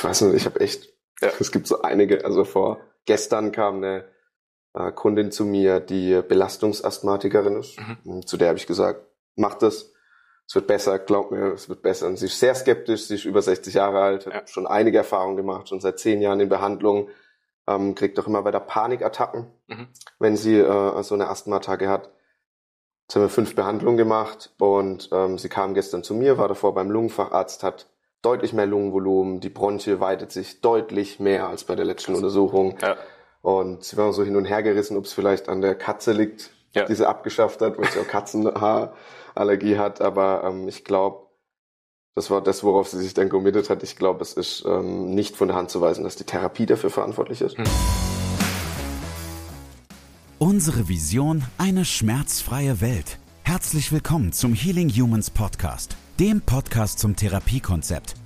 ich weiß nicht, ich habe echt, ja. es gibt so einige, also vor gestern kam eine äh, Kundin zu mir, die Belastungsasthmatikerin ist. Mhm. Zu der habe ich gesagt, mach das, es wird besser, glaub mir, es wird besser. Und sie ist sehr skeptisch, sie ist über 60 Jahre alt, hat ja. schon einige Erfahrungen gemacht, schon seit zehn Jahren in Behandlung, ähm, kriegt auch immer weiter Panikattacken, mhm. wenn sie äh, so eine Asthma-Attacke hat. Jetzt haben wir fünf Behandlungen gemacht und ähm, sie kam gestern zu mir, war davor beim Lungenfacharzt, hat deutlich mehr Lungenvolumen, die Bronchie weitet sich deutlich mehr als bei der letzten Untersuchung. Ja. Und sie war so hin und her gerissen, ob es vielleicht an der Katze liegt, ja. die sie abgeschafft hat, weil sie auch Katzenhaarallergie hat. Aber ähm, ich glaube, das war das, worauf sie sich dann committed hat. Ich glaube, es ist ähm, nicht von der Hand zu weisen, dass die Therapie dafür verantwortlich ist. Hm. Unsere Vision, eine schmerzfreie Welt. Herzlich willkommen zum Healing Humans Podcast, dem Podcast zum Therapiekonzept,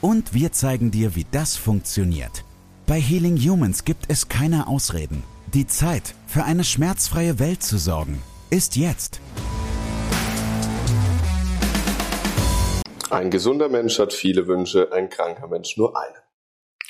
Und wir zeigen dir, wie das funktioniert. Bei Healing Humans gibt es keine Ausreden. Die Zeit, für eine schmerzfreie Welt zu sorgen, ist jetzt. Ein gesunder Mensch hat viele Wünsche, ein kranker Mensch nur einen.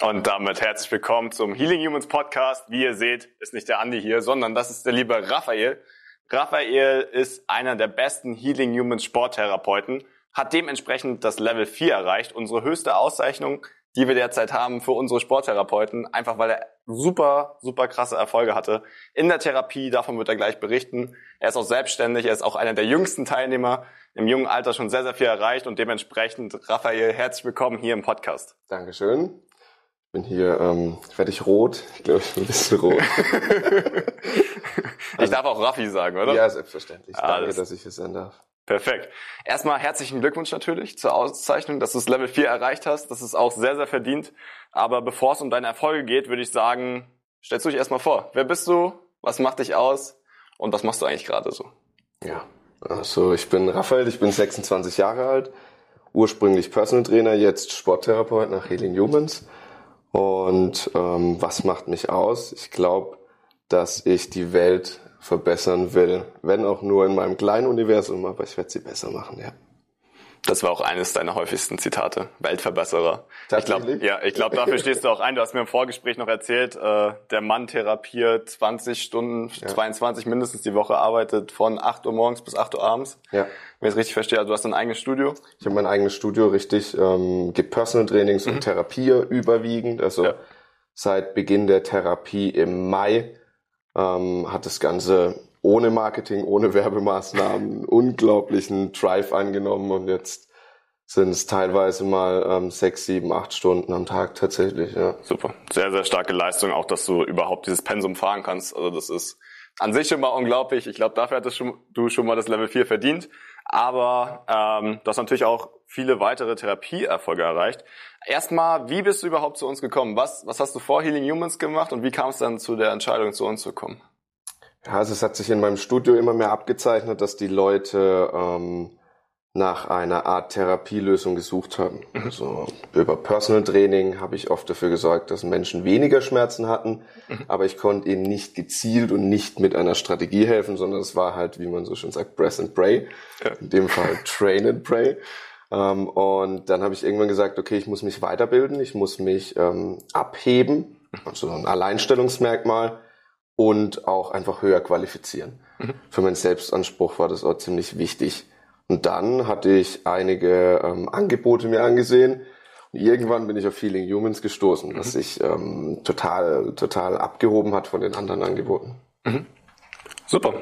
Und damit herzlich willkommen zum Healing Humans Podcast. Wie ihr seht, ist nicht der Andi hier, sondern das ist der liebe Raphael. Raphael ist einer der besten Healing Humans Sporttherapeuten, hat dementsprechend das Level 4 erreicht, unsere höchste Auszeichnung die wir derzeit haben für unsere Sporttherapeuten, einfach weil er super, super krasse Erfolge hatte in der Therapie. Davon wird er gleich berichten. Er ist auch selbstständig, er ist auch einer der jüngsten Teilnehmer, im jungen Alter schon sehr, sehr viel erreicht und dementsprechend, Raphael, herzlich willkommen hier im Podcast. Dankeschön. Ich bin hier, ähm, werde ich rot? Ich glaube, ich bin ein bisschen rot. ich also, darf auch Raffi sagen, oder? Ja, selbstverständlich. Danke, Alles. dass ich es sein darf. Perfekt. Erstmal herzlichen Glückwunsch natürlich zur Auszeichnung, dass du das Level 4 erreicht hast. Das ist auch sehr, sehr verdient. Aber bevor es um deine Erfolge geht, würde ich sagen, stellst du dich erstmal vor. Wer bist du? Was macht dich aus? Und was machst du eigentlich gerade so? Ja, also ich bin Raphael, ich bin 26 Jahre alt, ursprünglich Personal Trainer, jetzt Sporttherapeut nach Healing Humans. Und ähm, was macht mich aus? Ich glaube, dass ich die Welt verbessern will. Wenn auch nur in meinem kleinen Universum, aber ich werde sie besser machen, ja. Das war auch eines deiner häufigsten Zitate. Weltverbesserer. Ich glaube, ja, ich glaube, dafür stehst du auch ein. Du hast mir im Vorgespräch noch erzählt, äh, der Mann therapiert 20 Stunden, ja. 22 mindestens die Woche, arbeitet von 8 Uhr morgens bis 8 Uhr abends. Ja. Wenn ich es richtig verstehe, also du hast ein eigenes Studio? Ich habe mein eigenes Studio, richtig. Ähm, gibt Personal Trainings mhm. und Therapie überwiegend. Also ja. seit Beginn der Therapie im Mai ähm, hat das Ganze ohne Marketing, ohne Werbemaßnahmen unglaublichen Drive angenommen und jetzt sind es teilweise mal ähm, sechs, sieben, acht Stunden am Tag tatsächlich. Ja. Super, sehr, sehr starke Leistung, auch dass du überhaupt dieses Pensum fahren kannst. Also das ist an sich schon mal unglaublich. Ich glaube, dafür hattest du schon mal das Level 4 verdient. Aber ähm, du hast natürlich auch viele weitere Therapieerfolge erreicht. Erstmal, wie bist du überhaupt zu uns gekommen? Was, was hast du vor Healing Humans gemacht und wie kam es dann zu der Entscheidung, zu uns zu kommen? Ja, also es hat sich in meinem Studio immer mehr abgezeichnet, dass die Leute ähm, nach einer Art Therapielösung gesucht haben. Mhm. Also über Personal Training habe ich oft dafür gesorgt, dass Menschen weniger Schmerzen hatten, mhm. aber ich konnte ihnen nicht gezielt und nicht mit einer Strategie helfen, sondern es war halt, wie man so schön sagt, Press and Pray. In dem Fall Train and Pray. Ähm, und dann habe ich irgendwann gesagt, okay, ich muss mich weiterbilden, ich muss mich ähm, abheben, also ein Alleinstellungsmerkmal und auch einfach höher qualifizieren. Mhm. Für meinen Selbstanspruch war das auch ziemlich wichtig. Und dann hatte ich einige ähm, Angebote mir angesehen. Und irgendwann bin ich auf Feeling Humans gestoßen, was mhm. sich ähm, total, total abgehoben hat von den anderen Angeboten. Mhm. Super.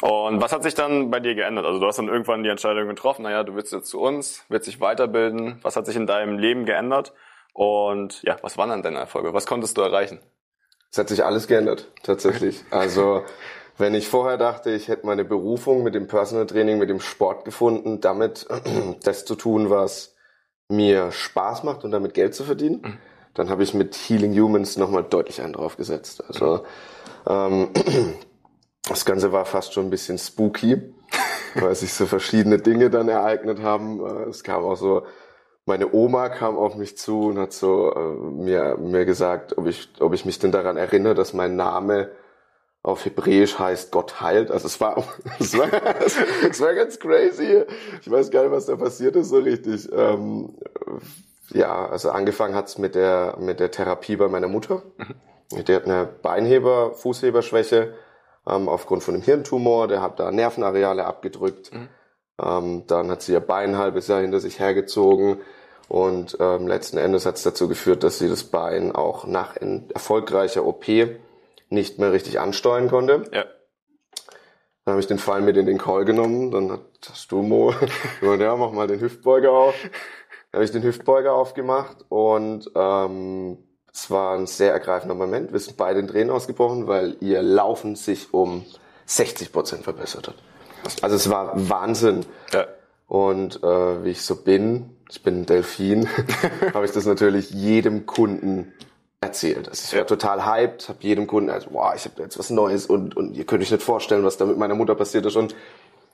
Und was hat sich dann bei dir geändert? Also du hast dann irgendwann die Entscheidung getroffen, naja, du willst jetzt zu uns, willst dich weiterbilden. Was hat sich in deinem Leben geändert? Und ja, was waren dann deine Erfolge? Was konntest du erreichen? Es hat sich alles geändert, tatsächlich. Also wenn ich vorher dachte, ich hätte meine Berufung mit dem Personal Training, mit dem Sport gefunden, damit das zu tun, was mir Spaß macht und damit Geld zu verdienen, mhm. dann habe ich mit Healing Humans nochmal deutlich einen draufgesetzt. Also ähm, das Ganze war fast schon ein bisschen spooky, weil sich so verschiedene Dinge dann ereignet haben. Äh, es kam auch so, meine Oma kam auf mich zu und hat so äh, mir, mir gesagt, ob ich, ob ich mich denn daran erinnere, dass mein Name auf Hebräisch heißt Gott heilt. Also es war, es war, es war ganz crazy. Ich weiß gar nicht, was da passiert ist so richtig. Ähm, ja, also angefangen hat's mit der, mit der Therapie bei meiner Mutter. Mhm. Die hat eine Beinheber, Fußheberschwäche ähm, aufgrund von einem Hirntumor. Der hat da Nervenareale abgedrückt. Mhm. Ähm, dann hat sie ihr Bein ein halbes Jahr hinter sich hergezogen. Und ähm, letzten Endes hat's dazu geführt, dass sie das Bein auch nach erfolgreicher OP nicht mehr richtig ansteuern konnte. Ja. Dann habe ich den Fall mit in den Call genommen. Dann hat das Dumo gesagt, ja, mach mal den Hüftbeuger auf. Dann habe ich den Hüftbeuger aufgemacht und ähm, es war ein sehr ergreifender Moment. Wir sind beide in Tränen ausgebrochen, weil ihr Laufen sich um 60 Prozent verbessert hat. Also es war Wahnsinn. Ja. Und äh, wie ich so bin, ich bin ein Delfin, habe ich das natürlich jedem Kunden erzählt. Also ich war ja. total hyped, habe jedem Kunden, also, wow, ich habe jetzt was Neues und, und ihr könnt euch nicht vorstellen, was da mit meiner Mutter passiert ist. Und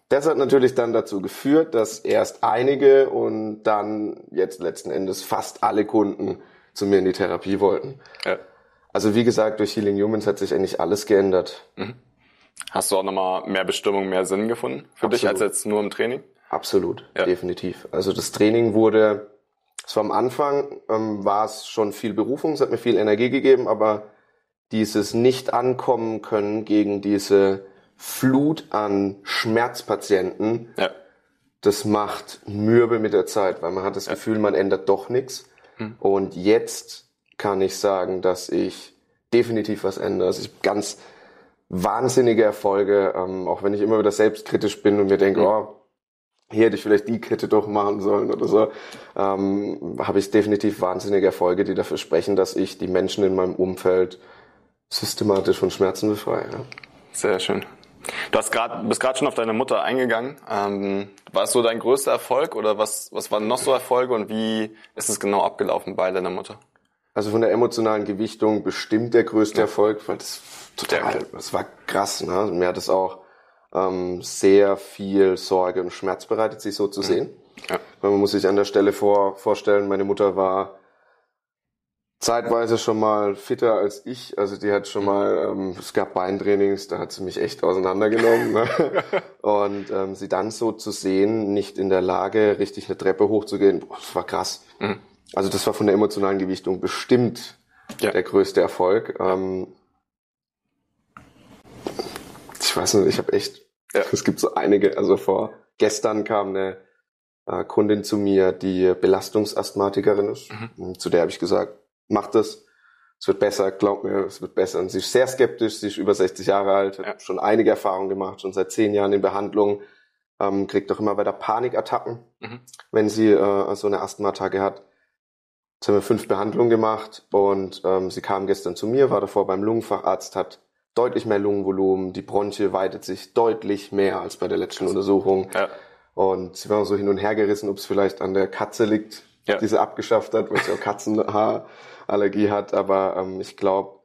das hat natürlich dann dazu geführt, dass erst einige und dann jetzt letzten Endes fast alle Kunden zu mir in die Therapie wollten. Ja. Also wie gesagt, durch Healing Humans hat sich eigentlich alles geändert. Mhm. Hast du auch nochmal mehr Bestimmung, mehr Sinn gefunden für Absolut. dich als jetzt nur im Training? Absolut, ja. definitiv. Also das Training wurde so am Anfang ähm, war es schon viel Berufung, es hat mir viel Energie gegeben, aber dieses Nicht-Ankommen können gegen diese Flut an Schmerzpatienten, ja. das macht mürbe mit der Zeit, weil man hat das ja. Gefühl, man ändert doch nichts. Hm. Und jetzt kann ich sagen, dass ich definitiv was ändere. Also ich ganz wahnsinnige Erfolge, ähm, auch wenn ich immer wieder selbstkritisch bin und mir denke, hm. oh, hier hätte ich vielleicht die Kette doch machen sollen oder so, ähm, habe ich definitiv wahnsinnige Erfolge, die dafür sprechen, dass ich die Menschen in meinem Umfeld systematisch von Schmerzen befreie. Ja. Sehr schön. Du hast grad, bist gerade schon auf deine Mutter eingegangen. Ähm, war es so dein größter Erfolg oder was, was waren noch so Erfolge und wie ist es genau abgelaufen bei deiner Mutter? Also von der emotionalen Gewichtung bestimmt der größte ja. Erfolg, weil das total, das war krass. Ne? Mir hat es auch ähm, sehr viel Sorge und Schmerz bereitet, sich so zu mhm. sehen. Ja. Weil man muss sich an der Stelle vor, vorstellen, meine Mutter war zeitweise schon mal fitter als ich. Also die hat schon mal, ähm, es gab Beintrainings, da hat sie mich echt auseinandergenommen. ne? Und ähm, sie dann so zu sehen, nicht in der Lage, richtig eine Treppe hochzugehen, boah, das war krass. Mhm. Also das war von der emotionalen Gewichtung bestimmt ja. der größte Erfolg. Ähm, ich weiß nicht, ich habe echt, ja. es gibt so einige, also vor gestern kam eine äh, Kundin zu mir, die Belastungsasthmatikerin ist. Mhm. Zu der habe ich gesagt, mach das, es wird besser, glaub mir, es wird besser. Und sie ist sehr skeptisch, sie ist über 60 Jahre alt, hat ja. schon einige Erfahrungen gemacht, schon seit zehn Jahren in Behandlung, ähm, kriegt doch immer weiter Panikattacken, mhm. wenn sie äh, so eine Asthma-Attacke hat. Jetzt haben wir fünf Behandlungen gemacht und ähm, sie kam gestern zu mir, war davor beim Lungenfacharzt, hat deutlich mehr Lungenvolumen, die Bronchie weitet sich deutlich mehr als bei der letzten Untersuchung. Ja. Und sie waren so hin und her gerissen, ob es vielleicht an der Katze liegt, ja. die sie abgeschafft hat, weil sie auch Katzenhaarallergie hat. Aber ähm, ich glaube,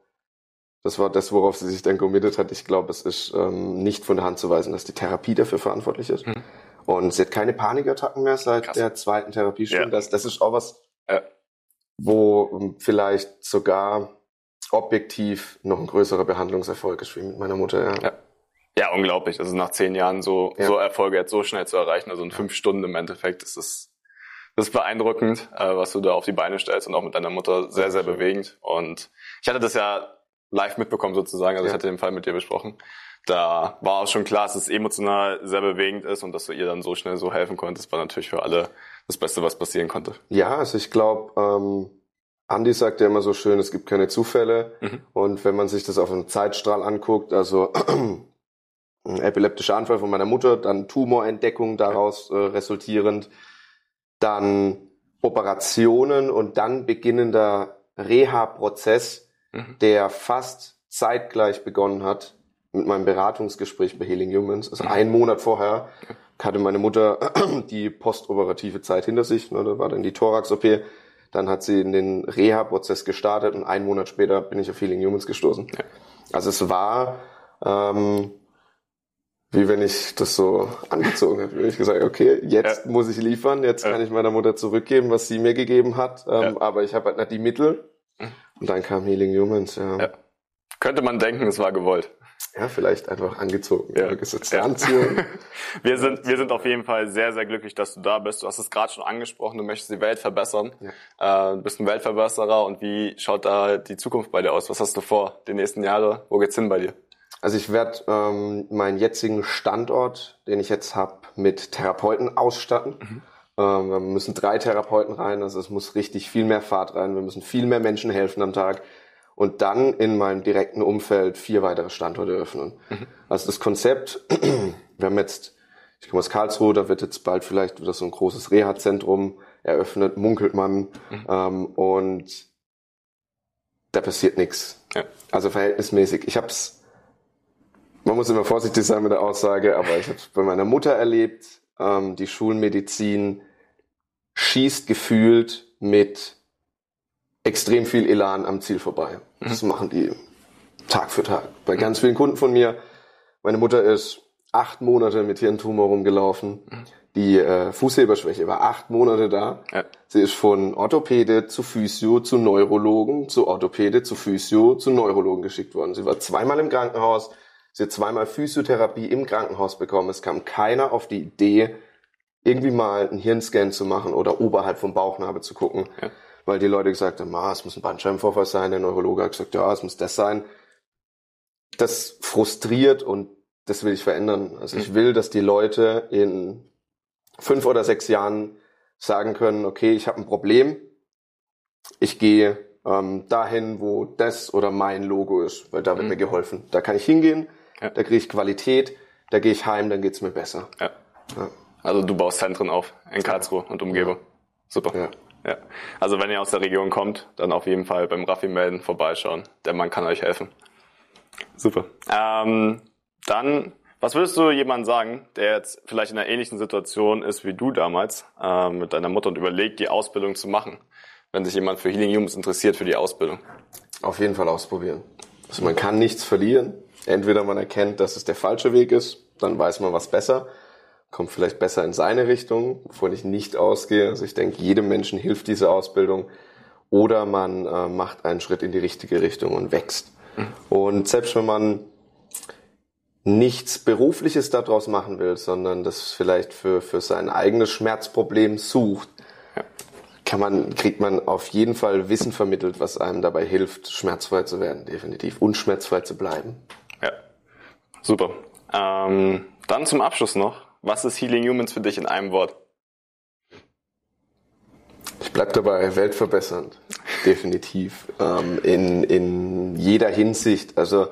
das war das, worauf sie sich dann committed hat. Ich glaube, es ist ähm, nicht von der Hand zu weisen, dass die Therapie dafür verantwortlich ist. Mhm. Und sie hat keine Panikattacken mehr seit Krass. der zweiten Therapiestunde. Ja. Das, das ist auch was, ja. wo ähm, vielleicht sogar objektiv noch ein größerer Behandlungserfolg ist wie mit meiner Mutter. Ja. ja. ja unglaublich. Also nach zehn Jahren so, so Erfolge jetzt so schnell zu erreichen, also in fünf Stunden im Endeffekt, ist das, das ist beeindruckend, äh, was du da auf die Beine stellst und auch mit deiner Mutter sehr, sehr bewegend. Und ich hatte das ja live mitbekommen sozusagen, also ja. ich hatte den Fall mit dir besprochen. Da war auch schon klar, dass es emotional sehr bewegend ist und dass du ihr dann so schnell so helfen konntest, war natürlich für alle das Beste, was passieren konnte. Ja, also ich glaube, ähm, Andi sagt ja immer so schön, es gibt keine Zufälle. Mhm. Und wenn man sich das auf einem Zeitstrahl anguckt, also ein epileptischer Anfall von meiner Mutter, dann Tumorentdeckung daraus äh, resultierend, dann Operationen und dann beginnender Reha-Prozess, mhm. der fast zeitgleich begonnen hat mit meinem Beratungsgespräch bei Healing Humans. Also mhm. einen Monat vorher hatte meine Mutter die postoperative Zeit hinter sich. Ne, da war dann die Thorax-OP Dann hat sie in den Reha-Prozess gestartet und einen Monat später bin ich auf Healing Humans gestoßen. Ja. Also es war ähm, wie wenn ich das so angezogen habe. Wenn ich gesagt okay, jetzt ja. muss ich liefern, jetzt ja. kann ich meiner Mutter zurückgeben, was sie mir gegeben hat, ähm, ja. aber ich habe halt nicht die Mittel. Mhm. Und dann kam Healing Humans, ja. Könnte man denken, es war gewollt. Ja, vielleicht einfach angezogen. Ja. Gesetzte ja. Anziehung. wir sind, wir sind auf jeden Fall sehr, sehr glücklich, dass du da bist. Du hast es gerade schon angesprochen, du möchtest die Welt verbessern. Ja. Äh, du bist ein Weltverbesserer und wie schaut da die Zukunft bei dir aus? Was hast du vor, die nächsten Jahre? Wo geht's hin bei dir? Also ich werde ähm, meinen jetzigen Standort, den ich jetzt habe, mit Therapeuten ausstatten. Mhm. Ähm, wir müssen drei Therapeuten rein, also es muss richtig viel mehr Fahrt rein. Wir müssen viel mehr Menschen helfen am Tag und dann in meinem direkten Umfeld vier weitere Standorte öffnen. Mhm. Also das Konzept, wir haben jetzt, ich komme aus Karlsruhe, da wird jetzt bald vielleicht wieder so ein großes Reha-Zentrum eröffnet, munkelt man, mhm. ähm, und da passiert nichts. Ja. Also verhältnismäßig. Ich habe es, man muss immer vorsichtig sein mit der Aussage, aber ich habe es bei meiner Mutter erlebt, ähm, die Schulmedizin schießt gefühlt mit extrem viel Elan am Ziel vorbei. Das mhm. machen die Tag für Tag. Bei mhm. ganz vielen Kunden von mir. Meine Mutter ist acht Monate mit Hirntumor rumgelaufen. Mhm. Die äh, Fußheberschwäche war acht Monate da. Ja. Sie ist von Orthopäde zu Physio zu Neurologen, zu Orthopäde zu Physio zu Neurologen geschickt worden. Sie war zweimal im Krankenhaus. Sie hat zweimal Physiotherapie im Krankenhaus bekommen. Es kam keiner auf die Idee, irgendwie mal einen Hirnscan zu machen oder oberhalb vom Bauchnabel zu gucken. Ja weil die Leute gesagt haben, ah, es muss ein Bandscheibenvorfall sein. Der Neurologe hat gesagt, ja, es muss das sein. Das frustriert und das will ich verändern. Also ich mhm. will, dass die Leute in fünf oder sechs Jahren sagen können, okay, ich habe ein Problem, ich gehe ähm, dahin, wo das oder mein Logo ist, weil da wird mhm. mir geholfen. Da kann ich hingehen, ja. da kriege ich Qualität, da gehe ich heim, dann geht's mir besser. Ja. Ja. Also du baust Zentren auf in Karlsruhe und Umgebung. Super. Ja. Ja. Also wenn ihr aus der Region kommt, dann auf jeden Fall beim Raffi melden, vorbeischauen. Der Mann kann euch helfen. Super. Ähm, dann, was würdest du jemandem sagen, der jetzt vielleicht in einer ähnlichen Situation ist wie du damals äh, mit deiner Mutter und überlegt, die Ausbildung zu machen? Wenn sich jemand für Healing Humans interessiert für die Ausbildung. Auf jeden Fall ausprobieren. Also man kann nichts verlieren. Entweder man erkennt, dass es der falsche Weg ist, dann weiß man was besser kommt vielleicht besser in seine Richtung, wovon ich nicht ausgehe. Also ich denke, jedem Menschen hilft diese Ausbildung. Oder man äh, macht einen Schritt in die richtige Richtung und wächst. Mhm. Und selbst wenn man nichts Berufliches daraus machen will, sondern das vielleicht für, für sein eigenes Schmerzproblem sucht, kann man, kriegt man auf jeden Fall Wissen vermittelt, was einem dabei hilft, schmerzfrei zu werden, definitiv, und schmerzfrei zu bleiben. Super. Ähm, dann zum Abschluss noch, was ist Healing Humans für dich in einem Wort? Ich bleib dabei, weltverbessernd. Definitiv. Ähm, in, in jeder Hinsicht. Also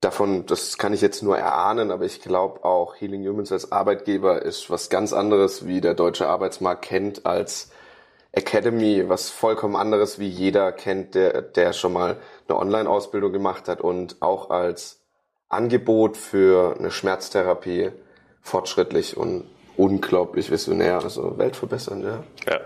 davon, das kann ich jetzt nur erahnen, aber ich glaube auch, Healing Humans als Arbeitgeber ist was ganz anderes, wie der deutsche Arbeitsmarkt kennt, als Academy, was vollkommen anderes, wie jeder kennt, der, der schon mal eine Online-Ausbildung gemacht hat und auch als Angebot für eine Schmerztherapie fortschrittlich und unglaublich visionär, also weltverbessernd, ja. Ja.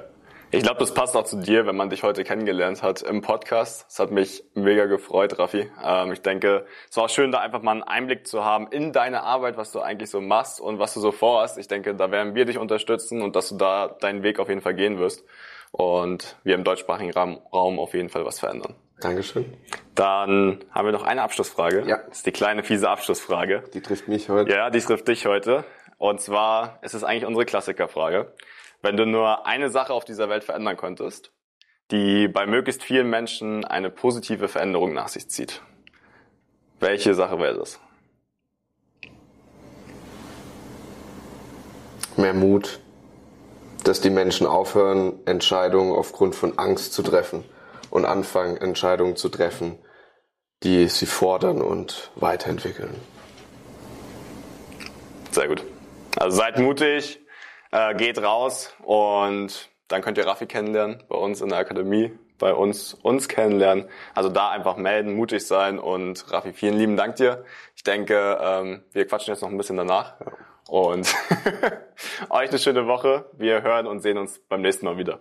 Ich glaube, das passt auch zu dir, wenn man dich heute kennengelernt hat im Podcast. Es hat mich mega gefreut, Raffi. Ähm, ich denke, es war auch schön, da einfach mal einen Einblick zu haben in deine Arbeit, was du eigentlich so machst und was du so vorhast. Ich denke, da werden wir dich unterstützen und dass du da deinen Weg auf jeden Fall gehen wirst und wir im deutschsprachigen Raum auf jeden Fall was verändern. Dankeschön. Dann haben wir noch eine Abschlussfrage. Ja. Das ist die kleine fiese Abschlussfrage. Die trifft mich heute. Ja, die trifft dich heute. Und zwar ist es eigentlich unsere Klassikerfrage. Wenn du nur eine Sache auf dieser Welt verändern könntest, die bei möglichst vielen Menschen eine positive Veränderung nach sich zieht, welche Sache wäre das? Mehr Mut, dass die Menschen aufhören, Entscheidungen aufgrund von Angst zu treffen und anfangen, Entscheidungen zu treffen, die sie fordern und weiterentwickeln. Sehr gut. Also seid mutig, äh, geht raus und dann könnt ihr Raffi kennenlernen bei uns in der Akademie, bei uns uns kennenlernen. Also da einfach melden, mutig sein und Raffi, vielen lieben Dank dir. Ich denke, ähm, wir quatschen jetzt noch ein bisschen danach. Und euch eine schöne Woche. Wir hören und sehen uns beim nächsten Mal wieder.